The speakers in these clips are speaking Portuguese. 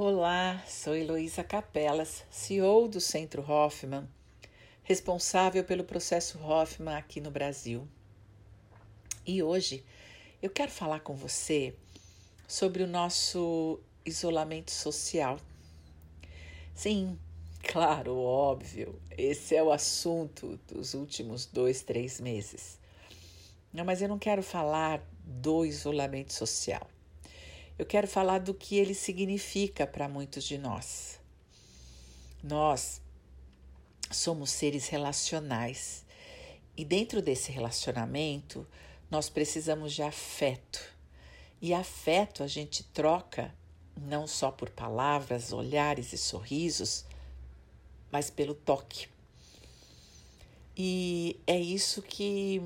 Olá, sou Heloísa Capelas, CEO do Centro Hoffman, responsável pelo processo Hoffman aqui no Brasil. E hoje eu quero falar com você sobre o nosso isolamento social. Sim, claro, óbvio, esse é o assunto dos últimos dois, três meses. Não, mas eu não quero falar do isolamento social eu quero falar do que ele significa para muitos de nós. Nós somos seres relacionais e dentro desse relacionamento nós precisamos de afeto. E afeto a gente troca não só por palavras, olhares e sorrisos, mas pelo toque. E é isso que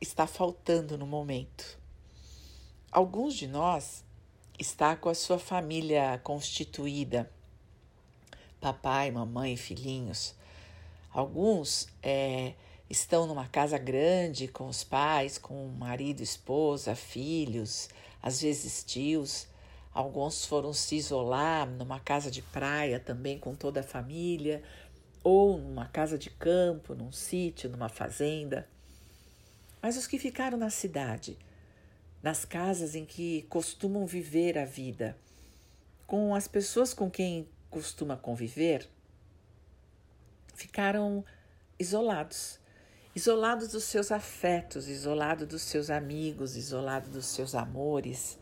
está faltando no momento. Alguns de nós está com a sua família constituída, papai, mamãe, filhinhos. Alguns é, estão numa casa grande com os pais, com marido, esposa, filhos, às vezes tios. Alguns foram se isolar numa casa de praia também com toda a família, ou numa casa de campo, num sítio, numa fazenda. Mas os que ficaram na cidade, nas casas em que costumam viver a vida, com as pessoas com quem costuma conviver, ficaram isolados. Isolados dos seus afetos, isolados dos seus amigos, isolados dos seus amores.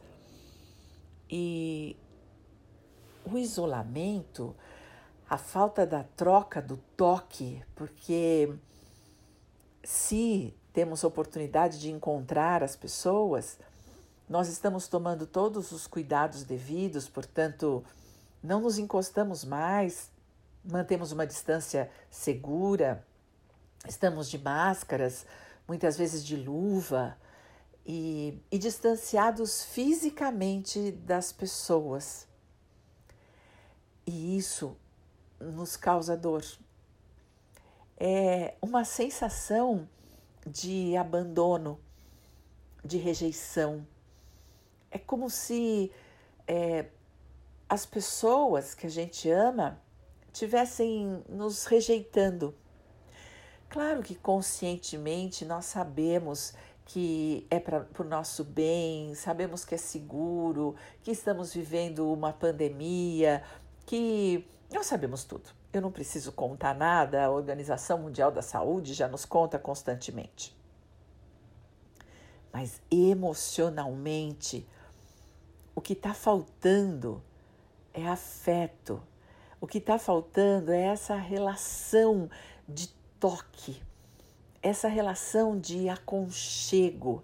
E o isolamento, a falta da troca do toque, porque se temos oportunidade de encontrar as pessoas, nós estamos tomando todos os cuidados devidos, portanto, não nos encostamos mais, mantemos uma distância segura, estamos de máscaras, muitas vezes de luva e, e distanciados fisicamente das pessoas. E isso nos causa dor. É uma sensação de abandono, de rejeição. É como se é, as pessoas que a gente ama tivessem nos rejeitando. Claro que conscientemente nós sabemos que é para o nosso bem, sabemos que é seguro, que estamos vivendo uma pandemia, que nós sabemos tudo. Eu não preciso contar nada, a Organização Mundial da Saúde já nos conta constantemente. Mas emocionalmente, o que está faltando é afeto. O que está faltando é essa relação de toque, essa relação de aconchego,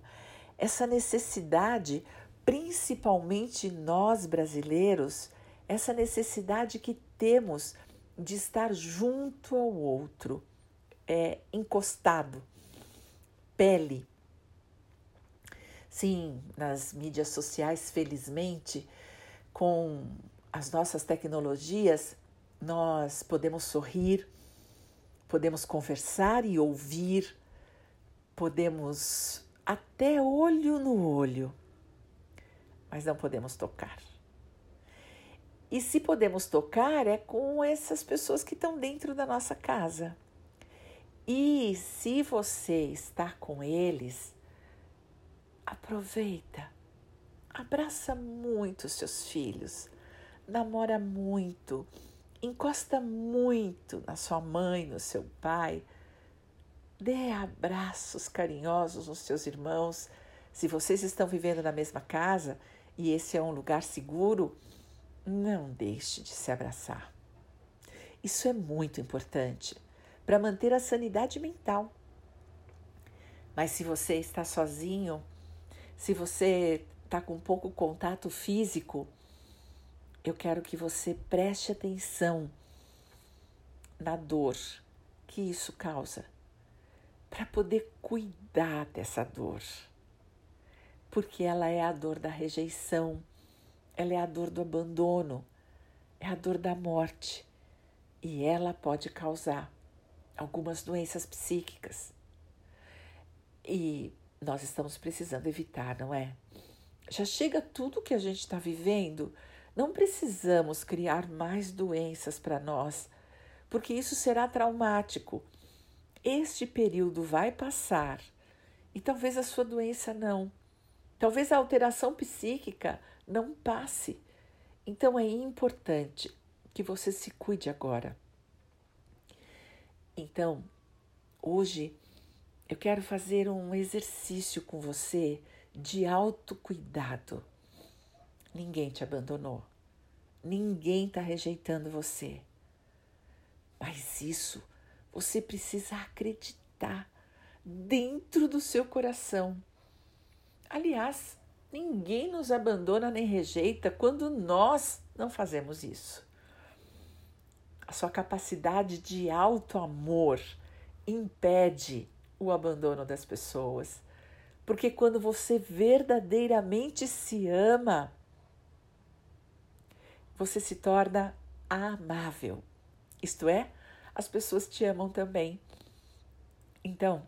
essa necessidade, principalmente nós brasileiros, essa necessidade que temos de estar junto ao outro, é, encostado, pele. Sim, nas mídias sociais, felizmente, com as nossas tecnologias, nós podemos sorrir, podemos conversar e ouvir, podemos até olho no olho, mas não podemos tocar. E se podemos tocar, é com essas pessoas que estão dentro da nossa casa. E se você está com eles, aproveita, abraça muito seus filhos, namora muito, encosta muito na sua mãe, no seu pai, dê abraços carinhosos nos seus irmãos. Se vocês estão vivendo na mesma casa e esse é um lugar seguro, não deixe de se abraçar. Isso é muito importante para manter a sanidade mental. Mas se você está sozinho, se você está com pouco contato físico, eu quero que você preste atenção na dor que isso causa, para poder cuidar dessa dor. Porque ela é a dor da rejeição, ela é a dor do abandono, é a dor da morte e ela pode causar algumas doenças psíquicas. E nós estamos precisando evitar, não é? Já chega tudo que a gente está vivendo Não precisamos criar mais doenças para nós, porque isso será traumático. Este período vai passar e talvez a sua doença não. Talvez a alteração psíquica não passe. Então é importante que você se cuide agora. Então, hoje eu quero fazer um exercício com você de autocuidado. Ninguém te abandonou. Ninguém está rejeitando você. Mas isso você precisa acreditar dentro do seu coração. Aliás, ninguém nos abandona nem rejeita quando nós não fazemos isso. A sua capacidade de alto amor impede o abandono das pessoas. Porque quando você verdadeiramente se ama, você se torna amável. Isto é, as pessoas te amam também. Então,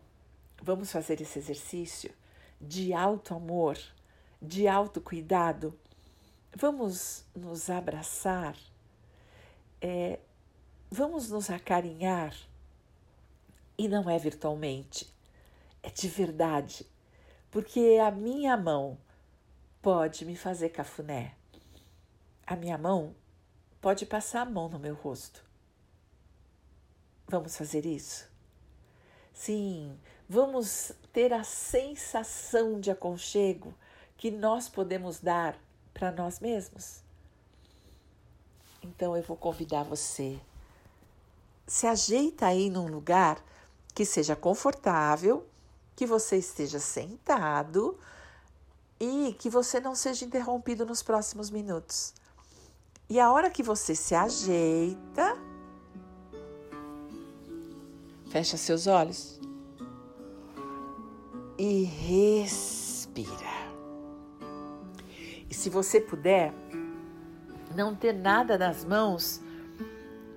vamos fazer esse exercício de alto amor, de alto cuidado. Vamos nos abraçar, é, vamos nos acarinhar. E não é virtualmente, é de verdade, porque a minha mão pode me fazer cafuné. A minha mão pode passar a mão no meu rosto. Vamos fazer isso? Sim, vamos ter a sensação de aconchego que nós podemos dar para nós mesmos. Então eu vou convidar você. Se ajeita aí num lugar que seja confortável, que você esteja sentado e que você não seja interrompido nos próximos minutos. E a hora que você se ajeita, fecha seus olhos e respira. E se você puder, não ter nada nas mãos,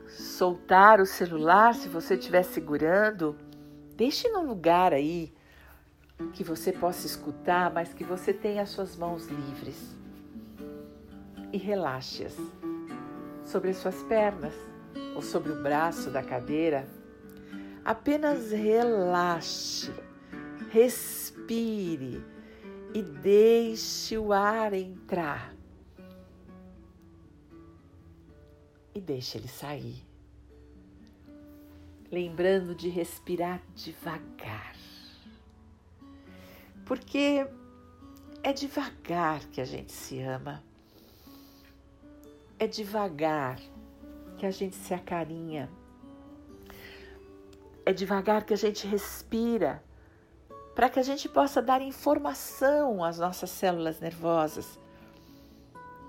soltar o celular se você estiver segurando, deixe num lugar aí que você possa escutar, mas que você tenha as suas mãos livres. E relaxe-as sobre as suas pernas ou sobre o braço da cadeira. Apenas relaxe, respire e deixe o ar entrar. E deixe ele sair. Lembrando de respirar devagar. Porque é devagar que a gente se ama. É devagar que a gente se acarinha. É devagar que a gente respira para que a gente possa dar informação às nossas células nervosas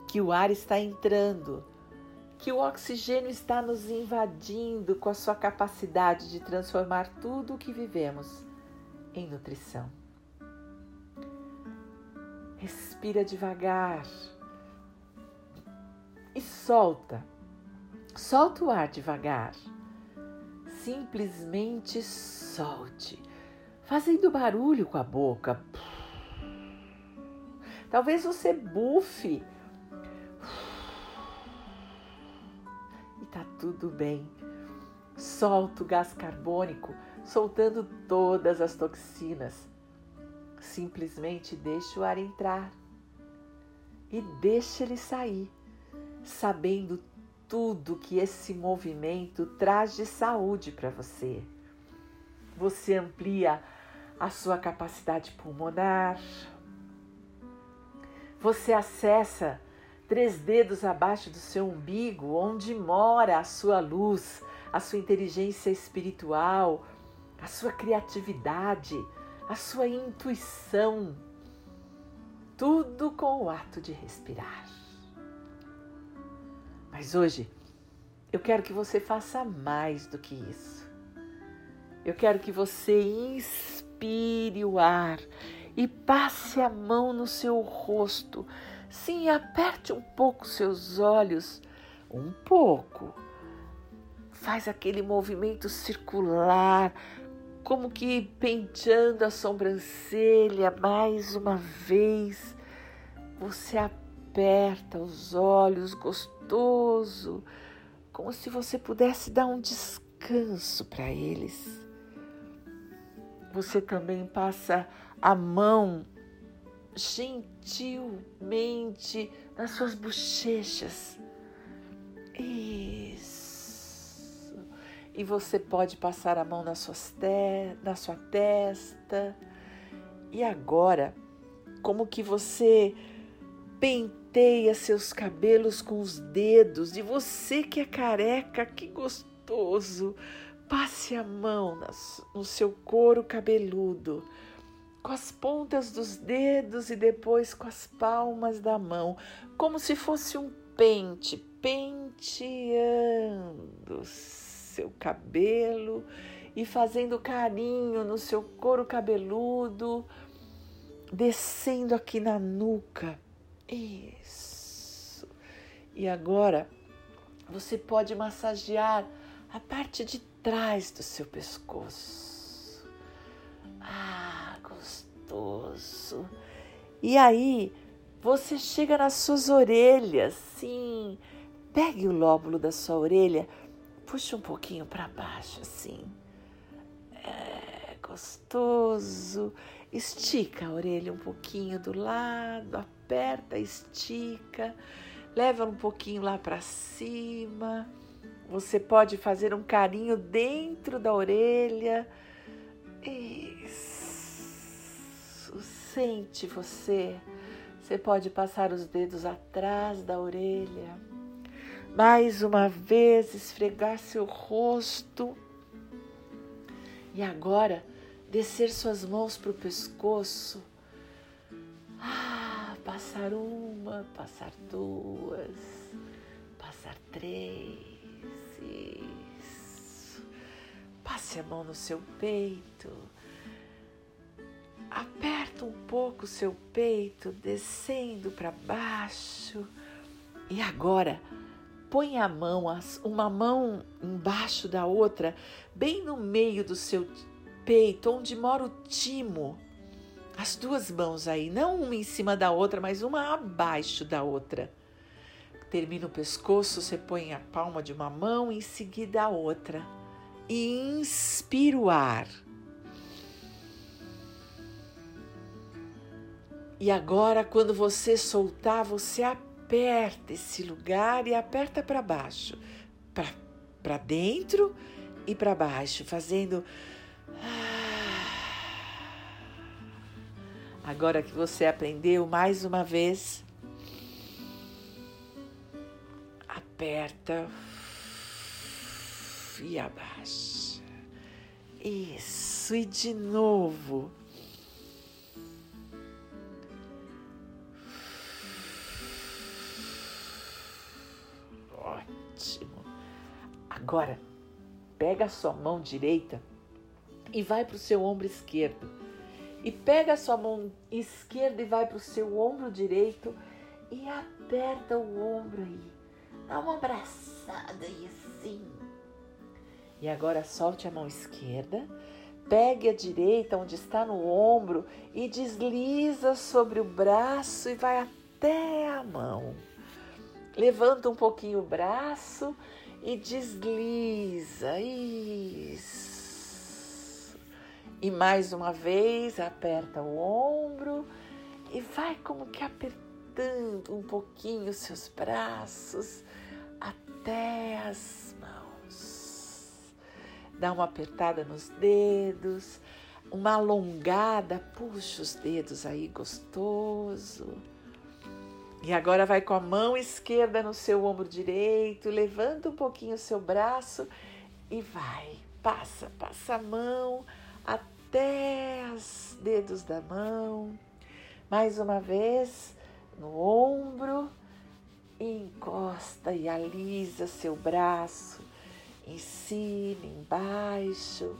que o ar está entrando, que o oxigênio está nos invadindo com a sua capacidade de transformar tudo o que vivemos em nutrição. Respira devagar e solta. Solta o ar devagar. Simplesmente solte fazendo barulho com a boca. Talvez você bufe. E tá tudo bem. Solta o gás carbônico, soltando todas as toxinas. Simplesmente deixa o ar entrar e deixa ele sair, sabendo tudo que esse movimento traz de saúde para você. Você amplia a sua capacidade pulmonar. Você acessa três dedos abaixo do seu umbigo, onde mora a sua luz, a sua inteligência espiritual, a sua criatividade, a sua intuição. Tudo com o ato de respirar. Mas hoje eu quero que você faça mais do que isso. Eu quero que você inspire o ar e passe a mão no seu rosto. Sim, aperte um pouco seus olhos, um pouco. Faz aquele movimento circular, como que penteando a sobrancelha mais uma vez. Você aperta os olhos gostoso, como se você pudesse dar um descanso para eles. Você também passa a mão gentilmente nas suas bochechas. Isso. E você pode passar a mão nas suas te na sua testa. E agora, como que você penteia seus cabelos com os dedos e você que é careca, que gostoso, passe a mão no seu couro cabeludo, com as pontas dos dedos e depois com as palmas da mão, como se fosse um pente, penteando seu cabelo e fazendo carinho no seu couro cabeludo, descendo aqui na nuca isso. E agora você pode massagear a parte de trás do seu pescoço. Ah, gostoso. E aí você chega nas suas orelhas, sim. Pegue o lóbulo da sua orelha, puxa um pouquinho para baixo, assim. É gostoso. Estica a orelha um pouquinho do lado, aperta, estica, leva um pouquinho lá para cima. Você pode fazer um carinho dentro da orelha. Isso. Sente você. Você pode passar os dedos atrás da orelha. Mais uma vez, esfregar seu rosto. E agora, descer suas mãos para o pescoço. Ah, passar uma, passar duas, passar três. Isso. Passe a mão no seu peito. Aperta um pouco o seu peito, descendo para baixo. E agora, põe a mão, uma mão embaixo da outra, bem no meio do seu peito, onde mora o timo. As duas mãos aí, não uma em cima da outra, mas uma abaixo da outra. Termina o pescoço, você põe a palma de uma mão, em seguida a outra. E inspira o ar. E agora, quando você soltar, você aperta esse lugar e aperta para baixo, para dentro e para baixo, fazendo Agora que você aprendeu mais uma vez, aperta e abaixa. Isso, e de novo. Ótimo. Agora, pega a sua mão direita e vai para o seu ombro esquerdo. E pega a sua mão esquerda e vai para o seu ombro direito e aperta o ombro aí. Dá uma abraçada aí assim. E agora solte a mão esquerda, pegue a direita onde está no ombro e desliza sobre o braço e vai até a mão. Levanta um pouquinho o braço e desliza. Isso. E mais uma vez, aperta o ombro e vai como que apertando um pouquinho os seus braços até as mãos. Dá uma apertada nos dedos, uma alongada, puxa os dedos aí gostoso. E agora vai com a mão esquerda no seu ombro direito, levanta um pouquinho o seu braço e vai. Passa, passa a mão até os dedos da mão. Mais uma vez no ombro, encosta e alisa seu braço em cima, embaixo,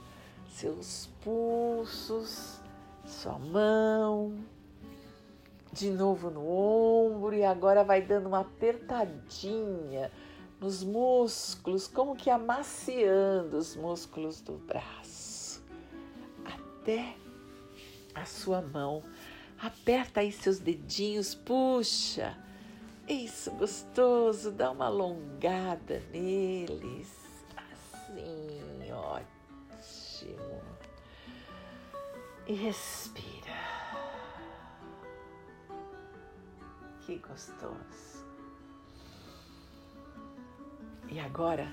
seus pulsos, sua mão. De novo no ombro e agora vai dando uma apertadinha nos músculos, como que amaciando os músculos do braço até a sua mão. Aperta aí seus dedinhos, puxa Isso, gostoso. Dá uma alongada neles. Assim, ótimo. E respira. Que gostoso. E agora,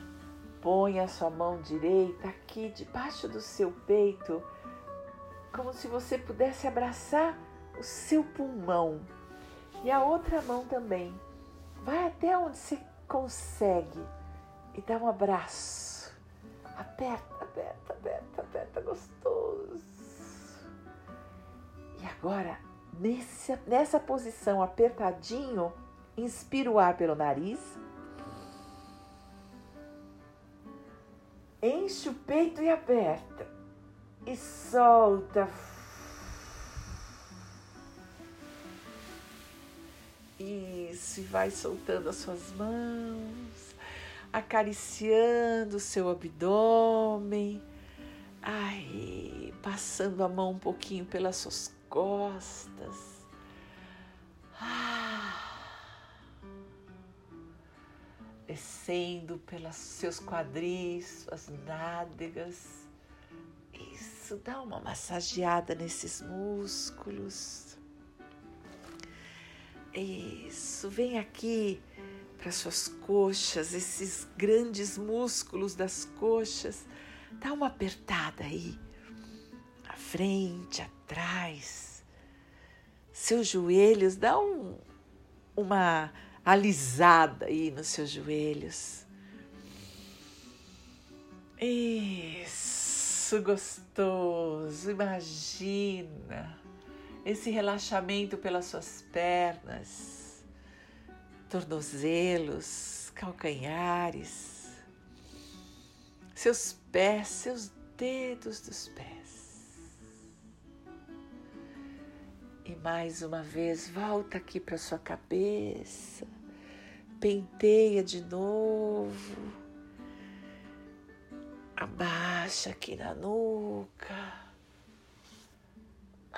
põe a sua mão direita aqui debaixo do seu peito, como se você pudesse abraçar o seu pulmão. E a outra mão também. Vai até onde você consegue e dá um abraço. Aperta, aperta, aperta, aperta, gostoso. E agora Nesse, nessa posição apertadinho, inspira o ar pelo nariz. Enche o peito e aperta. E solta. Isso, e vai soltando as suas mãos, acariciando o seu abdômen. Ai, passando a mão um pouquinho pelas suas costas. Ah, descendo pelos seus quadris, suas nádegas. Isso, dá uma massageada nesses músculos. Isso, vem aqui para suas coxas, esses grandes músculos das coxas. Dá uma apertada aí frente, atrás. Seus joelhos, dá um, uma alisada aí nos seus joelhos. Isso, gostoso. Imagina esse relaxamento pelas suas pernas, tornozelos, calcanhares, seus pés, seus dedos dos pés. E mais uma vez, volta aqui para sua cabeça, penteia de novo, abaixa aqui na nuca,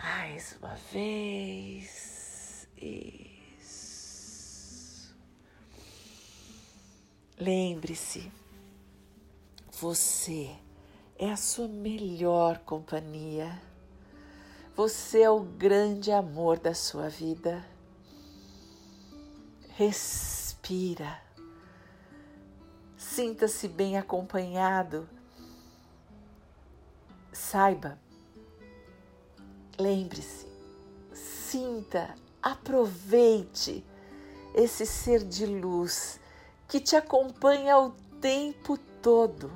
mais uma vez, isso. Lembre-se, você é a sua melhor companhia. Você é o grande amor da sua vida. Respira. Sinta-se bem acompanhado. Saiba, lembre-se, sinta, aproveite esse ser de luz que te acompanha o tempo todo.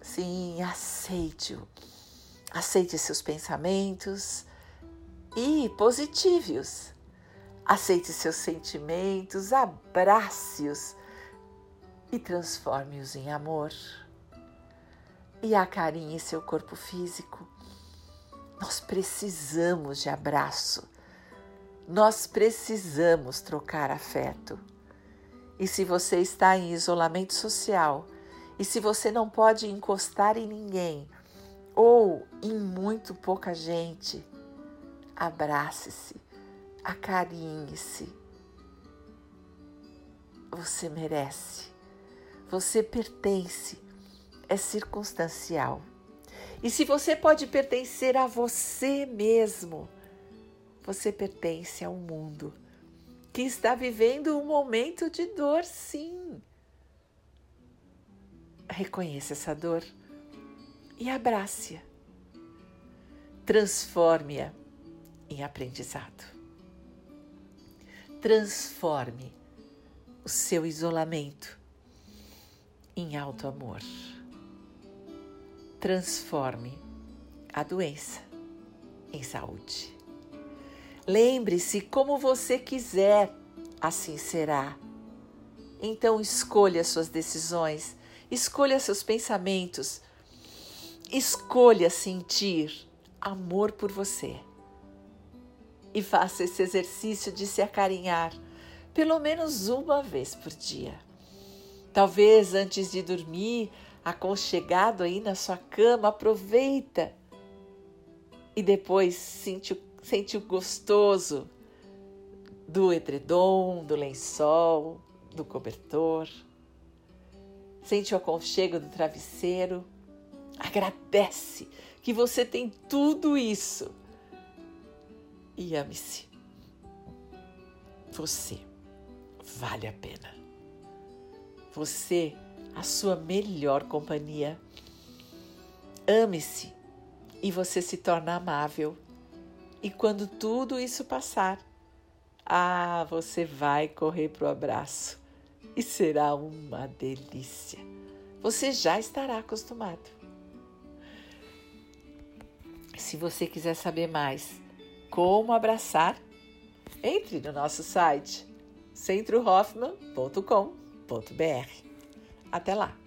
Sim, aceite-o Aceite seus pensamentos e positive-os. Aceite seus sentimentos, abrace-os e transforme-os em amor. E acarinhe seu corpo físico. Nós precisamos de abraço. Nós precisamos trocar afeto. E se você está em isolamento social, e se você não pode encostar em ninguém, ou em muito pouca gente, abrace-se, acarinhe-se. Você merece, você pertence, é circunstancial. E se você pode pertencer a você mesmo, você pertence ao mundo que está vivendo um momento de dor, sim. Reconheça essa dor e abrace-a. Transforme-a em aprendizado. Transforme o seu isolamento em alto amor. Transforme a doença em saúde. Lembre-se, como você quiser, assim será. Então escolha suas decisões, escolha seus pensamentos, Escolha sentir amor por você e faça esse exercício de se acarinhar pelo menos uma vez por dia. Talvez antes de dormir, aconchegado aí na sua cama, aproveita e depois sente, sente o gostoso do edredom, do lençol, do cobertor. Sente o aconchego do travesseiro. Agradece que você tem tudo isso. E ame-se. Você vale a pena. Você, a sua melhor companhia. Ame-se e você se torna amável. E quando tudo isso passar, ah, você vai correr para o abraço e será uma delícia. Você já estará acostumado. Se você quiser saber mais como abraçar, entre no nosso site centrohoffman.com.br. Até lá!